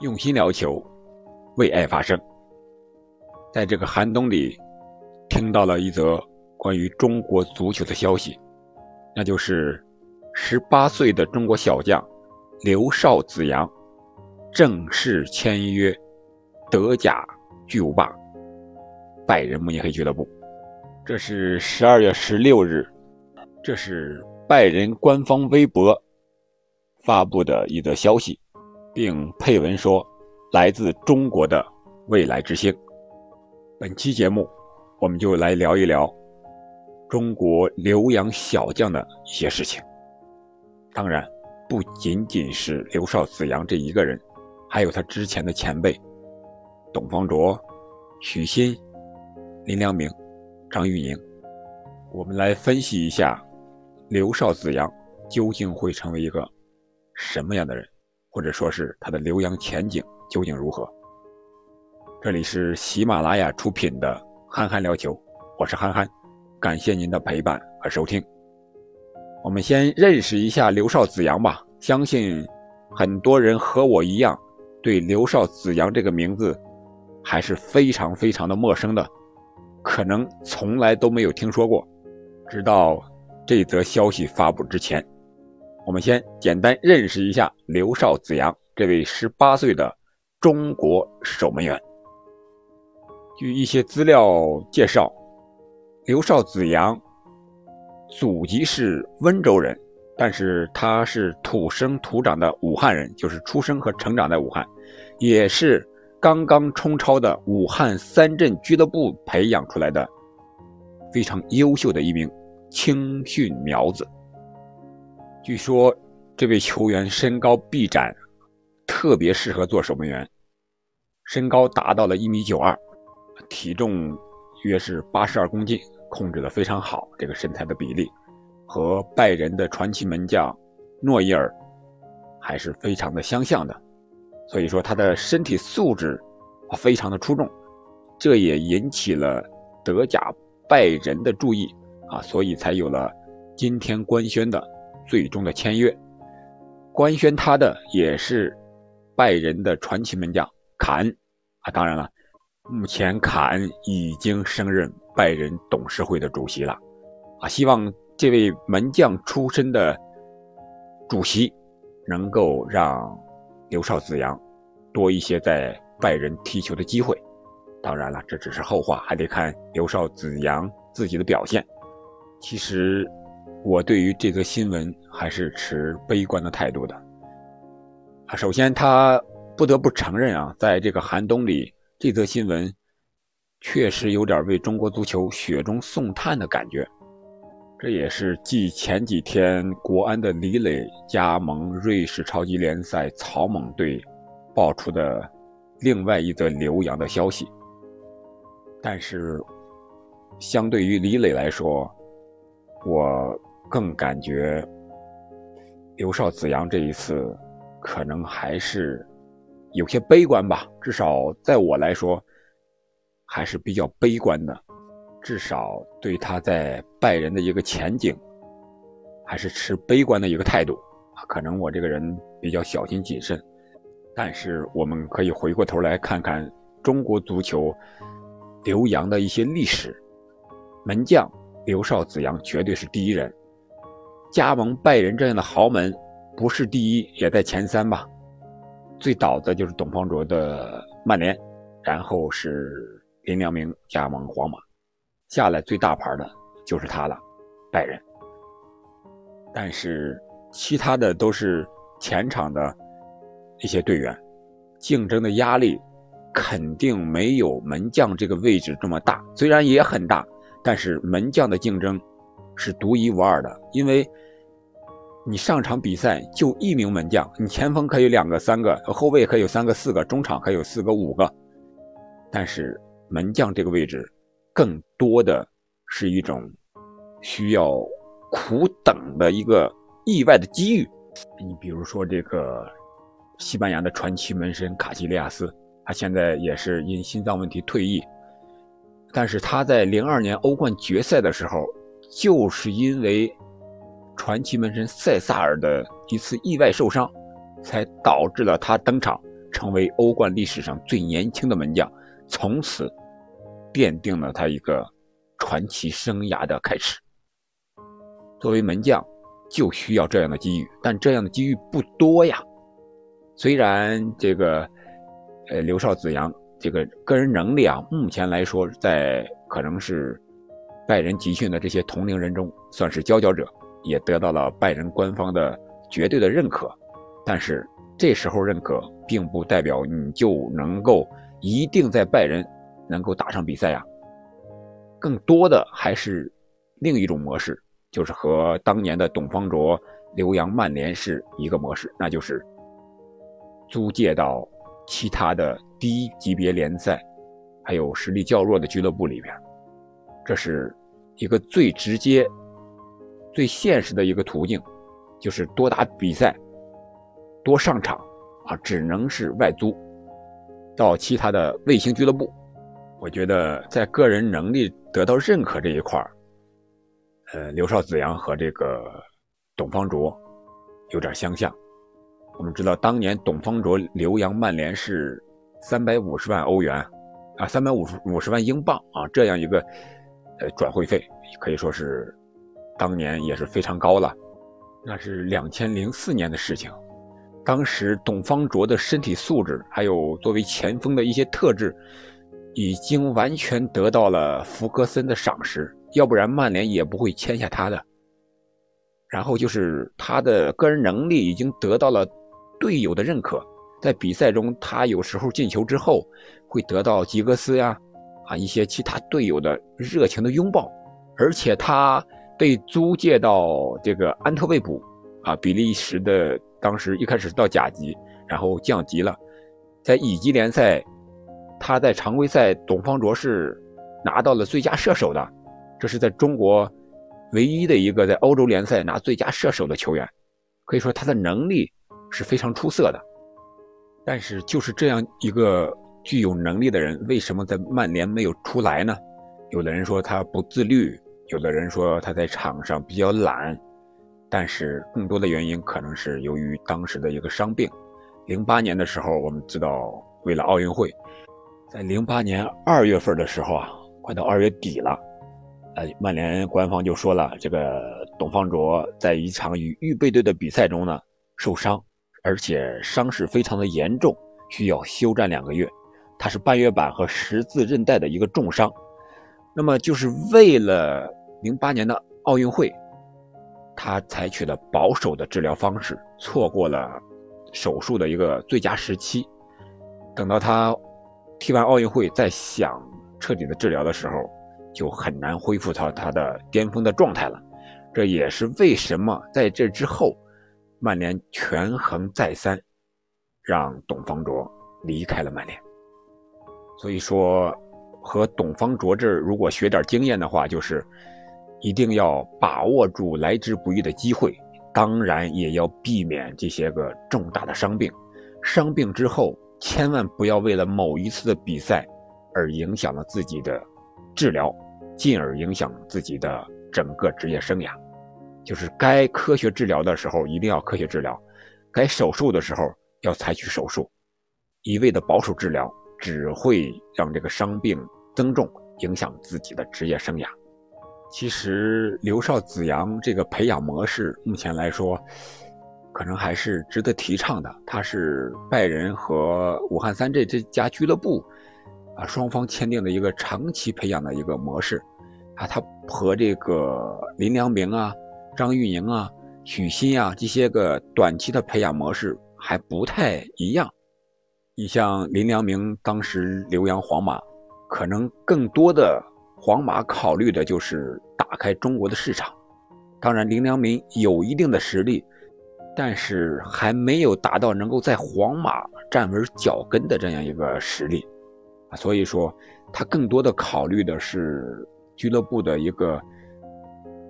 用心聊球，为爱发声。在这个寒冬里，听到了一则关于中国足球的消息，那就是十八岁的中国小将刘少子阳正式签约德甲巨无霸拜仁慕尼黑俱乐部。这是十二月十六日，这是拜仁官方微博发布的一则消息。并配文说：“来自中国的未来之星。”本期节目，我们就来聊一聊中国留洋小将的一些事情。当然，不仅仅是刘少子阳这一个人，还有他之前的前辈董方卓、许昕、林良铭、张玉宁。我们来分析一下刘少子阳究竟会成为一个什么样的人。或者说是他的留洋前景究竟如何？这里是喜马拉雅出品的《憨憨聊球》，我是憨憨，感谢您的陪伴和收听。我们先认识一下刘少子阳吧。相信很多人和我一样，对刘少子阳这个名字还是非常非常的陌生的，可能从来都没有听说过，直到这则消息发布之前。我们先简单认识一下刘少子阳这位十八岁的中国守门员。据一些资料介绍，刘少子阳祖籍是温州人，但是他是土生土长的武汉人，就是出生和成长在武汉，也是刚刚冲超的武汉三镇俱乐部培养出来的非常优秀的一名青训苗子。据说这位球员身高臂展，特别适合做守门员。身高达到了一米九二，体重约是八十二公斤，控制的非常好。这个身材的比例和拜仁的传奇门将诺伊尔还是非常的相像的。所以说他的身体素质非常的出众，这也引起了德甲拜仁的注意啊，所以才有了今天官宣的。最终的签约，官宣他的也是拜仁的传奇门将卡恩啊。当然了，目前卡恩已经升任拜仁董事会的主席了啊。希望这位门将出身的主席能够让刘少子阳多一些在拜仁踢球的机会。当然了，这只是后话，还得看刘少子阳自己的表现。其实。我对于这则新闻还是持悲观的态度的。啊，首先他不得不承认啊，在这个寒冬里，这则新闻确实有点为中国足球雪中送炭的感觉。这也是继前几天国安的李磊加盟瑞士超级联赛草蜢队爆出的另外一则留洋的消息。但是，相对于李磊来说，我。更感觉刘少子阳这一次可能还是有些悲观吧，至少在我来说还是比较悲观的，至少对他在拜仁的一个前景还是持悲观的一个态度。可能我这个人比较小心谨慎，但是我们可以回过头来看看中国足球留洋的一些历史，门将刘少子阳绝对是第一人。加盟拜仁这样的豪门，不是第一也在前三吧？最早的就是董方卓的曼联，然后是林良铭加盟皇马，下来最大牌的就是他了，拜仁。但是其他的都是前场的一些队员，竞争的压力肯定没有门将这个位置这么大，虽然也很大，但是门将的竞争。是独一无二的，因为你上场比赛就一名门将，你前锋可以两个、三个，后卫可以有三个、四个，中场可以有四个、五个，但是门将这个位置更多的是一种需要苦等的一个意外的机遇。你比如说这个西班牙的传奇门神卡西利亚斯，他现在也是因心脏问题退役，但是他在零二年欧冠决赛的时候。就是因为传奇门神塞萨尔的一次意外受伤，才导致了他登场成为欧冠历史上最年轻的门将，从此奠定了他一个传奇生涯的开始。作为门将，就需要这样的机遇，但这样的机遇不多呀。虽然这个，呃，刘少子阳这个个人能力啊，目前来说在可能是拜仁集训的这些同龄人中算是佼佼者，也得到了拜仁官方的绝对的认可。但是这时候认可，并不代表你就能够一定在拜仁能够打上比赛呀。更多的还是另一种模式，就是和当年的董方卓、留洋曼联是一个模式，那就是。租借到其他的低级别联赛，还有实力较弱的俱乐部里边，这是一个最直接、最现实的一个途径，就是多打比赛、多上场啊，只能是外租到其他的卫星俱乐部。我觉得在个人能力得到认可这一块儿呃，刘少子阳和这个董方卓有点相像。我们知道，当年董方卓留洋曼联是三百五十万欧元，啊，三百五十五十万英镑啊，这样一个呃转会费，可以说是当年也是非常高了。那是两千零四年的事情，当时董方卓的身体素质，还有作为前锋的一些特质，已经完全得到了福格森的赏识，要不然曼联也不会签下他的。然后就是他的个人能力已经得到了。队友的认可，在比赛中，他有时候进球之后，会得到吉格斯呀，啊一些其他队友的热情的拥抱，而且他被租借到这个安特卫普，啊比利时的，当时一开始到甲级，然后降级了，在乙级联赛，他在常规赛，董方卓是拿到了最佳射手的，这是在中国唯一的一个在欧洲联赛拿最佳射手的球员，可以说他的能力。是非常出色的，但是就是这样一个具有能力的人，为什么在曼联没有出来呢？有的人说他不自律，有的人说他在场上比较懒，但是更多的原因可能是由于当时的一个伤病。零八年的时候，我们知道为了奥运会，在零八年二月份的时候啊，快到二月底了，呃，曼联官方就说了，这个董方卓在一场与预备队的比赛中呢受伤。而且伤势非常的严重，需要休战两个月。他是半月板和十字韧带的一个重伤。那么就是为了零八年的奥运会，他采取了保守的治疗方式，错过了手术的一个最佳时期。等到他踢完奥运会再想彻底的治疗的时候，就很难恢复到他的巅峰的状态了。这也是为什么在这之后。曼联权衡再三，让董方卓离开了曼联。所以说，和董方卓这如果学点经验的话，就是一定要把握住来之不易的机会，当然也要避免这些个重大的伤病。伤病之后，千万不要为了某一次的比赛而影响了自己的治疗，进而影响自己的整个职业生涯。就是该科学治疗的时候一定要科学治疗，该手术的时候要采取手术，一味的保守治疗只会让这个伤病增重，影响自己的职业生涯。其实刘少子阳这个培养模式，目前来说，可能还是值得提倡的。他是拜仁和武汉三镇这家俱乐部啊双方签订的一个长期培养的一个模式啊，他和这个林良铭啊。张玉宁啊，许昕啊，这些个短期的培养模式还不太一样。你像林良铭当时留洋皇马，可能更多的皇马考虑的就是打开中国的市场。当然，林良铭有一定的实力，但是还没有达到能够在皇马站稳脚跟的这样一个实力。所以说，他更多的考虑的是俱乐部的一个。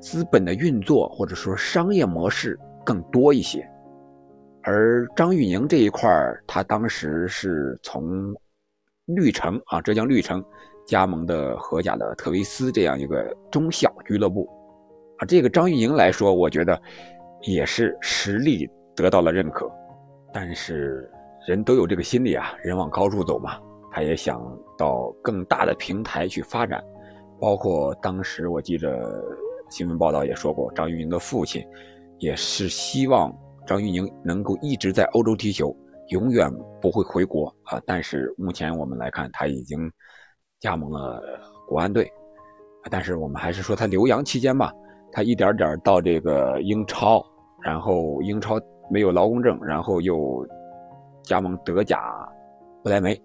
资本的运作或者说商业模式更多一些，而张玉宁这一块他当时是从绿城啊，浙江绿城加盟的荷甲的特维斯这样一个中小俱乐部，啊，这个张玉宁来说，我觉得也是实力得到了认可，但是人都有这个心理啊，人往高处走嘛。他也想到更大的平台去发展，包括当时我记着新闻报道也说过，张玉宁的父亲也是希望张玉宁能够一直在欧洲踢球，永远不会回国啊。但是目前我们来看，他已经加盟了国安队。但是我们还是说他留洋期间吧，他一点点到这个英超，然后英超没有劳工证，然后又加盟德甲不莱梅。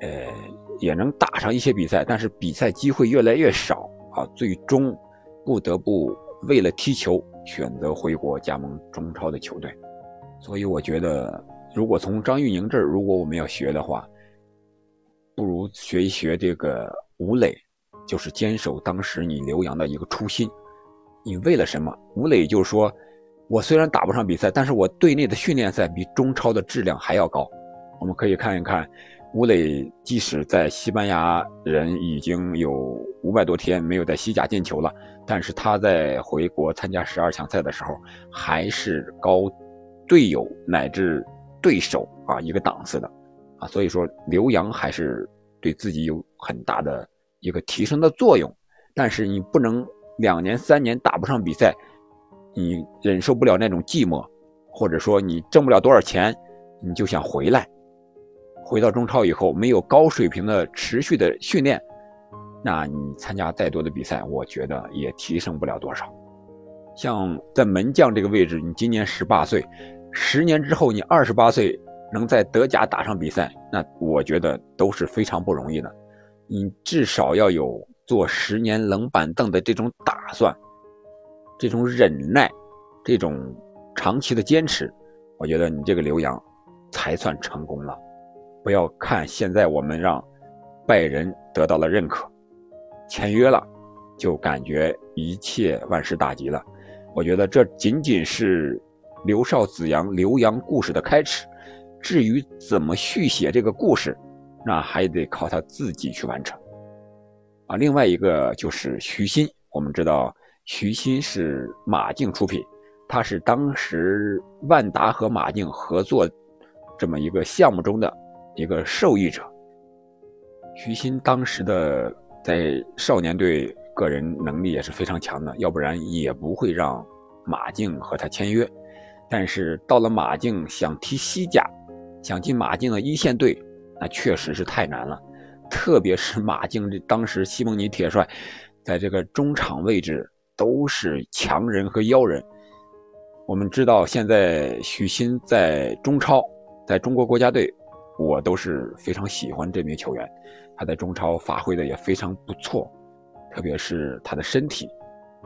呃，也能打上一些比赛，但是比赛机会越来越少啊，最终不得不为了踢球选择回国加盟中超的球队。所以我觉得，如果从张玉宁这儿，如果我们要学的话，不如学一学这个吴磊，就是坚守当时你留洋的一个初心。你为了什么？吴磊就说，我虽然打不上比赛，但是我队内的训练赛比中超的质量还要高。我们可以看一看。吴磊即使在西班牙人已经有五百多天没有在西甲进球了，但是他在回国参加十二强赛的时候，还是高队友乃至对手啊一个档次的啊，所以说留洋还是对自己有很大的一个提升的作用。但是你不能两年三年打不上比赛，你忍受不了那种寂寞，或者说你挣不了多少钱，你就想回来。回到中超以后，没有高水平的持续的训练，那你参加再多的比赛，我觉得也提升不了多少。像在门将这个位置，你今年十八岁，十年之后你二十八岁能在德甲打上比赛，那我觉得都是非常不容易的。你至少要有坐十年冷板凳的这种打算，这种忍耐，这种长期的坚持，我觉得你这个留洋才算成功了。不要看现在我们让拜仁得到了认可，签约了，就感觉一切万事大吉了。我觉得这仅仅是刘少子阳留洋故事的开始，至于怎么续写这个故事，那还得靠他自己去完成。啊，另外一个就是徐新，我们知道徐新是马竞出品，他是当时万达和马竞合作这么一个项目中的。一个受益者，徐新当时的在少年队个人能力也是非常强的，要不然也不会让马竞和他签约。但是到了马竞想踢西甲，想进马竞的一线队，那确实是太难了。特别是马竞这当时西蒙尼铁帅，在这个中场位置都是强人和妖人。我们知道现在许昕在中超，在中国国家队。我都是非常喜欢这名球员，他在中超发挥的也非常不错，特别是他的身体，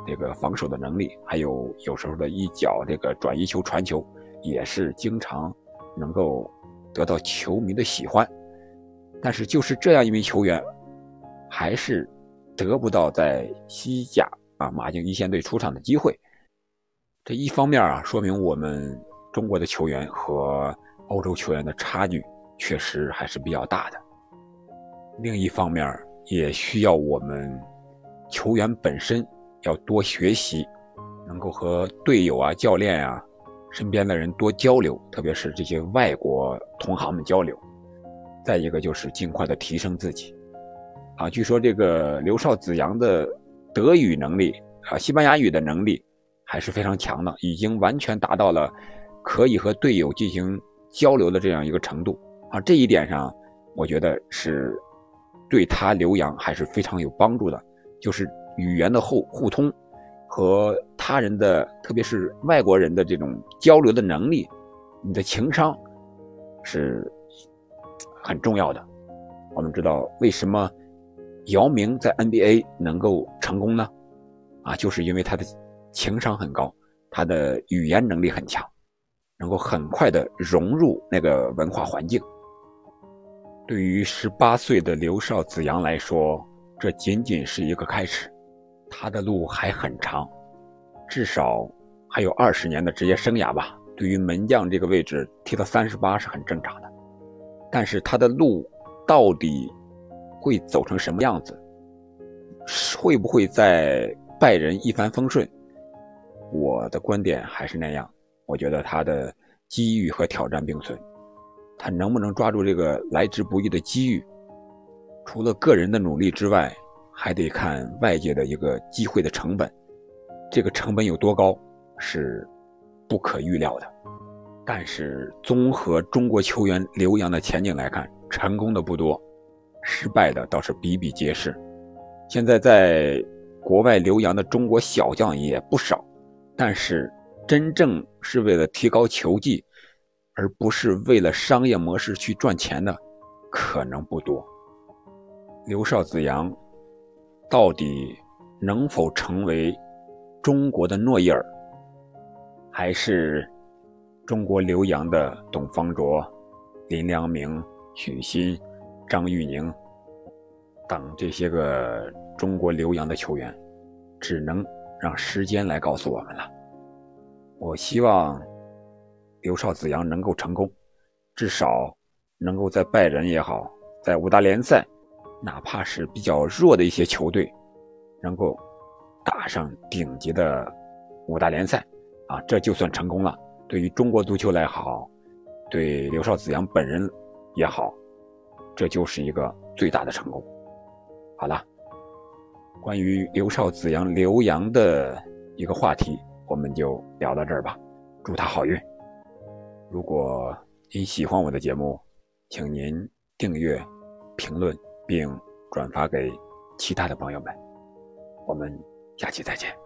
这个防守的能力，还有有时候的一脚这个转移球传球，也是经常能够得到球迷的喜欢。但是就是这样一名球员，还是得不到在西甲啊马竞一线队出场的机会。这一方面啊，说明我们中国的球员和欧洲球员的差距。确实还是比较大的。另一方面，也需要我们球员本身要多学习，能够和队友啊、教练啊、身边的人多交流，特别是这些外国同行们交流。再一个就是尽快的提升自己。啊，据说这个刘少子阳的德语能力啊、西班牙语的能力还是非常强的，已经完全达到了可以和队友进行交流的这样一个程度。啊，这一点上，我觉得是对他留洋还是非常有帮助的。就是语言的互互通和他人的，特别是外国人的这种交流的能力，你的情商是很重要的。我们知道为什么姚明在 NBA 能够成功呢？啊，就是因为他的情商很高，他的语言能力很强，能够很快的融入那个文化环境。对于十八岁的刘少子阳来说，这仅仅是一个开始，他的路还很长，至少还有二十年的职业生涯吧。对于门将这个位置，踢到三十八是很正常的。但是他的路到底会走成什么样子？会不会在拜仁一帆风顺？我的观点还是那样，我觉得他的机遇和挑战并存。他能不能抓住这个来之不易的机遇？除了个人的努力之外，还得看外界的一个机会的成本。这个成本有多高，是不可预料的。但是综合中国球员留洋的前景来看，成功的不多，失败的倒是比比皆是。现在在国外留洋的中国小将也不少，但是真正是为了提高球技，而不是为了商业模式去赚钱的，可能不多。刘少子阳到底能否成为中国的诺伊尔，还是？中国留洋的董方卓、林良铭、许昕、张玉宁等这些个中国留洋的球员，只能让时间来告诉我们了。我希望刘少子阳能够成功，至少能够在拜仁也好，在五大联赛，哪怕是比较弱的一些球队，能够打上顶级的五大联赛，啊，这就算成功了。对于中国足球来好，对刘少子阳本人也好，这就是一个最大的成功。好了，关于刘少子阳留洋的一个话题，我们就聊到这儿吧。祝他好运。如果您喜欢我的节目，请您订阅、评论并转发给其他的朋友们。我们下期再见。